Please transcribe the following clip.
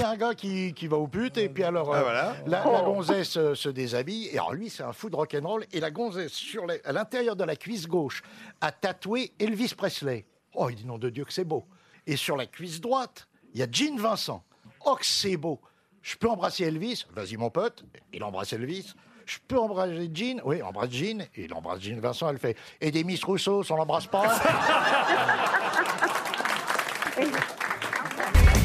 c'est un gars qui, qui va au pute et puis alors ah, euh, voilà. la, la oh. gonzesse euh, se déshabille et alors lui c'est un fou de rock'n'roll et la gonzesse sur à l'intérieur de la cuisse gauche a tatoué Elvis Presley. Oh il dit nom de Dieu que c'est beau. Et sur la cuisse droite il y a Gene Vincent. Oh que c'est beau. Je peux embrasser Elvis? Vas-y mon pote. Il embrasse Elvis. Je peux embrasser Jean Oui, embrasse Jean. Et il embrasse Jean Vincent, elle fait. Et des Miss Rousseau, on l'embrasse pas